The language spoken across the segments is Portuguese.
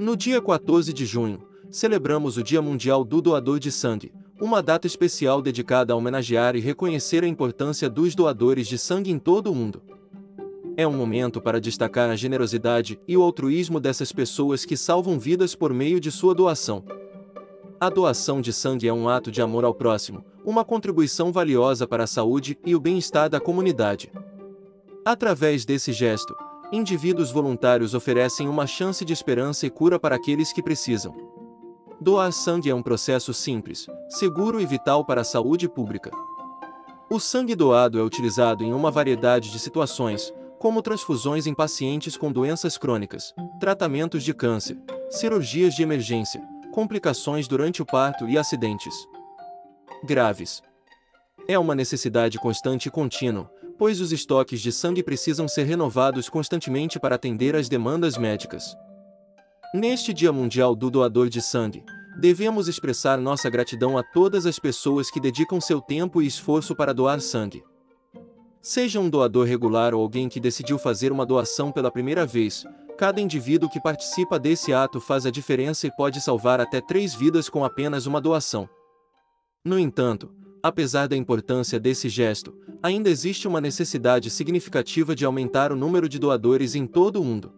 No dia 14 de junho, celebramos o Dia Mundial do Doador de Sangue, uma data especial dedicada a homenagear e reconhecer a importância dos doadores de sangue em todo o mundo. É um momento para destacar a generosidade e o altruísmo dessas pessoas que salvam vidas por meio de sua doação. A doação de sangue é um ato de amor ao próximo, uma contribuição valiosa para a saúde e o bem-estar da comunidade. Através desse gesto, indivíduos voluntários oferecem uma chance de esperança e cura para aqueles que precisam. Doar sangue é um processo simples, seguro e vital para a saúde pública. O sangue doado é utilizado em uma variedade de situações, como transfusões em pacientes com doenças crônicas, tratamentos de câncer, cirurgias de emergência, complicações durante o parto e acidentes graves. É uma necessidade constante e contínua, pois os estoques de sangue precisam ser renovados constantemente para atender às demandas médicas. Neste Dia Mundial do Doador de Sangue, devemos expressar nossa gratidão a todas as pessoas que dedicam seu tempo e esforço para doar sangue. Seja um doador regular ou alguém que decidiu fazer uma doação pela primeira vez, cada indivíduo que participa desse ato faz a diferença e pode salvar até três vidas com apenas uma doação. No entanto, apesar da importância desse gesto, ainda existe uma necessidade significativa de aumentar o número de doadores em todo o mundo.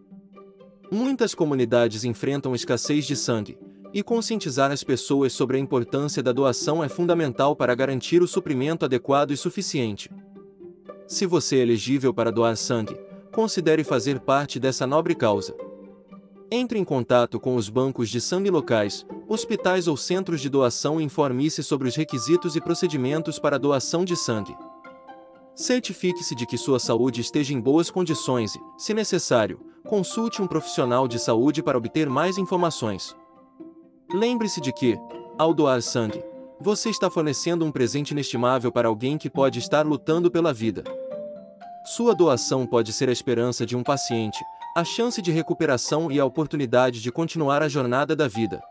Muitas comunidades enfrentam escassez de sangue, e conscientizar as pessoas sobre a importância da doação é fundamental para garantir o suprimento adequado e suficiente. Se você é elegível para doar sangue, considere fazer parte dessa nobre causa. Entre em contato com os bancos de sangue locais, hospitais ou centros de doação informe-se sobre os requisitos e procedimentos para doação de sangue. Certifique-se de que sua saúde esteja em boas condições e, se necessário, consulte um profissional de saúde para obter mais informações. Lembre-se de que, ao doar sangue, você está fornecendo um presente inestimável para alguém que pode estar lutando pela vida. Sua doação pode ser a esperança de um paciente, a chance de recuperação e a oportunidade de continuar a jornada da vida.